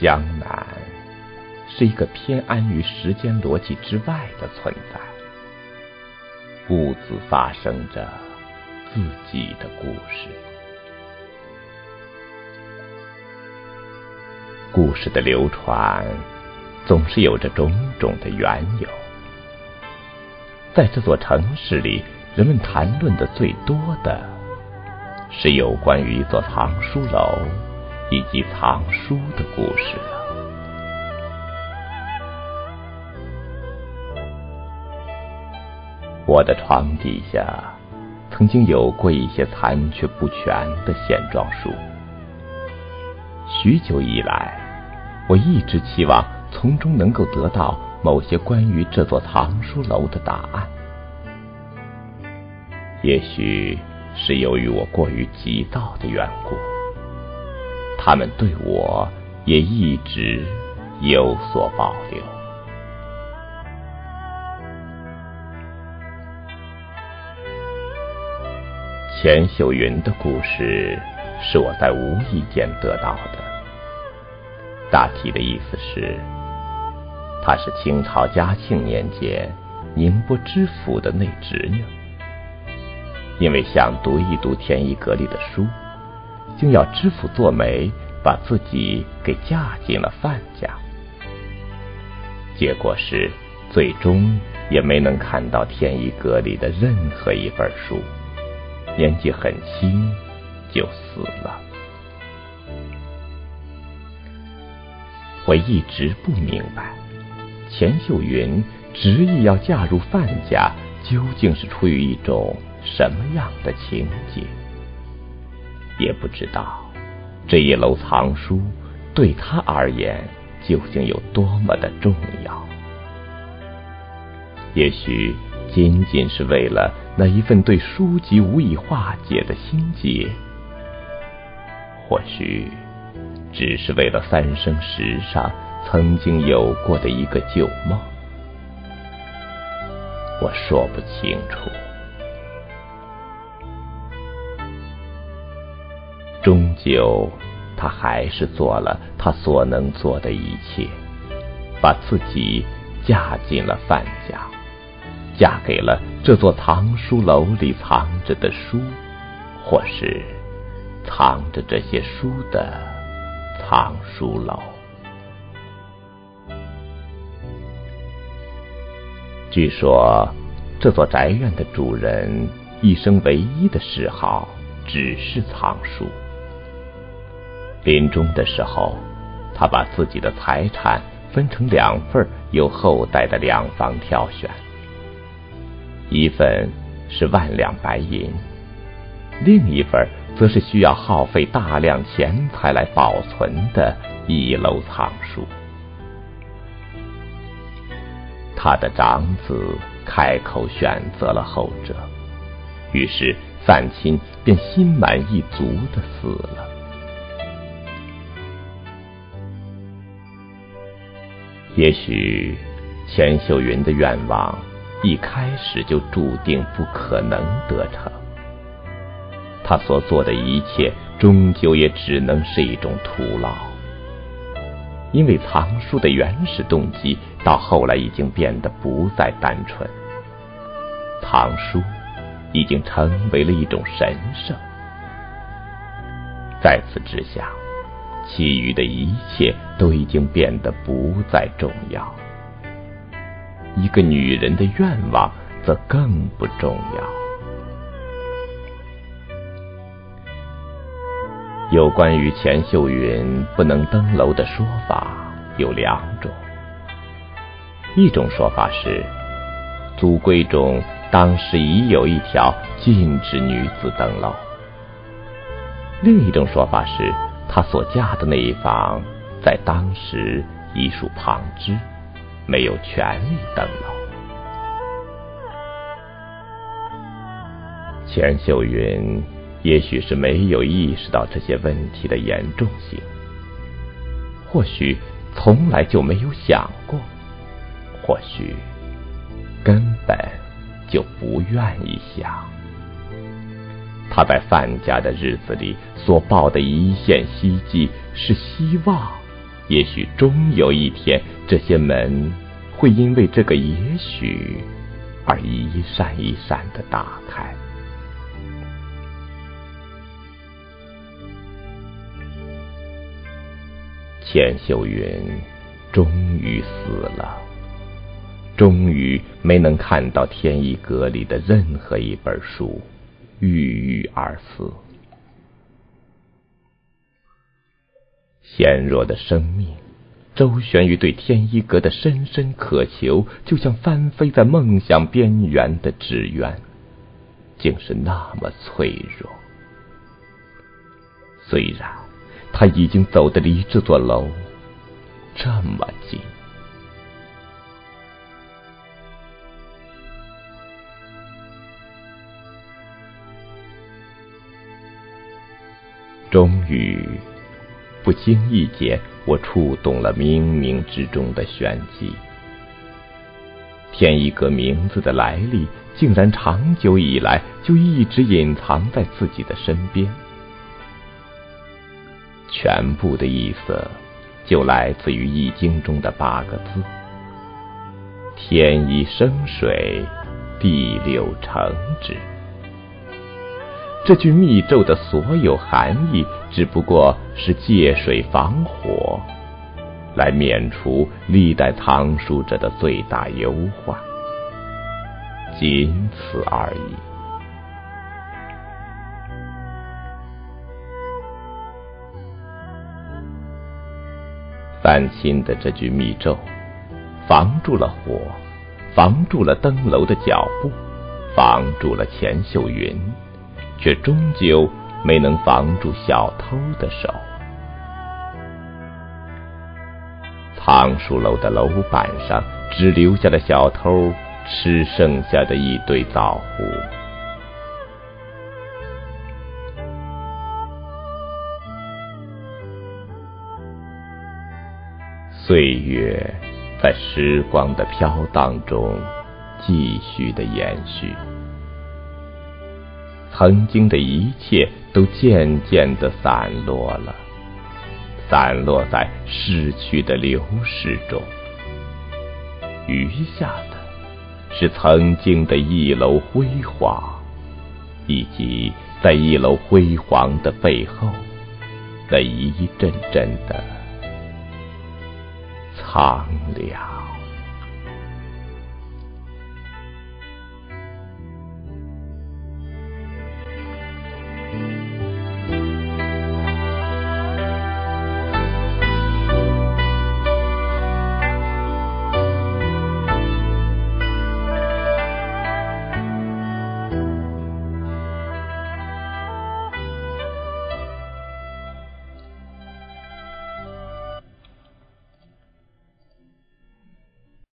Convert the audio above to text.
江南是一个偏安于时间逻辑之外的存在，兀自发生着自己的故事。故事的流传总是有着种种的缘由。在这座城市里，人们谈论的最多的是有关于一座藏书楼以及藏书的故事了。我的床底下曾经有过一些残缺不全的线装书，许久以来，我一直期望从中能够得到。某些关于这座藏书楼的答案，也许是由于我过于急躁的缘故，他们对我也一直有所保留。钱秀云的故事是我在无意间得到的，大体的意思是。他是清朝嘉庆年间宁波知府的内侄女，因为想读一读天一阁里的书，竟要知府做媒，把自己给嫁进了范家。结果是，最终也没能看到天一阁里的任何一本书，年纪很轻就死了。我一直不明白。钱秀云执意要嫁入范家，究竟是出于一种什么样的情节？也不知道这一楼藏书对他而言究竟有多么的重要。也许仅仅是为了那一份对书籍无以化解的心结，或许只是为了三生石上。曾经有过的一个旧梦，我说不清楚。终究，他还是做了他所能做的一切，把自己嫁进了范家，嫁给了这座藏书楼里藏着的书，或是藏着这些书的藏书楼。据说，这座宅院的主人一生唯一的嗜好只是藏书。临终的时候，他把自己的财产分成两份，由后代的两房挑选。一份是万两白银，另一份则是需要耗费大量钱财来保存的一楼藏书。他的长子开口选择了后者，于是范钦便心满意足的死了。也许钱秀云的愿望一开始就注定不可能得逞，他所做的一切终究也只能是一种徒劳。因为藏书的原始动机，到后来已经变得不再单纯。藏书已经成为了一种神圣，在此之下，其余的一切都已经变得不再重要。一个女人的愿望则更不重要。有关于钱秀云不能登楼的说法有两种，一种说法是祖规中当时已有一条禁止女子登楼；另一种说法是她所嫁的那一房在当时已属旁支，没有权利登楼。钱秀云。也许是没有意识到这些问题的严重性，或许从来就没有想过，或许根本就不愿意想。他在范家的日子里所抱的一线希冀，是希望也许终有一天，这些门会因为这个也许而一扇一扇的打开。钱秀云终于死了，终于没能看到天一阁里的任何一本书，郁郁而死。纤弱的生命，周旋于对天一阁的深深渴求，就像翻飞在梦想边缘的纸鸢，竟是那么脆弱。虽然他已经走得离这座楼这么近，终于。不经意间，我触动了冥冥之中的玄机。天一阁名字的来历，竟然长久以来就一直隐藏在自己的身边。全部的意思，就来自于《易经》中的八个字：“天一生水，地六成之。”这句密咒的所有含义，只不过是借水防火，来免除历代藏书者的最大忧患，仅此而已。范钦的这句密咒，防住了火，防住了登楼的脚步，防住了钱秀云。却终究没能防住小偷的手。藏书楼的楼板上，只留下了小偷吃剩下的一堆枣核。岁月在时光的飘荡中继续的延续。曾经的一切都渐渐的散落了，散落在逝去的流逝中。余下的，是曾经的一楼辉煌，以及在一楼辉煌的背后，那一阵阵的苍凉。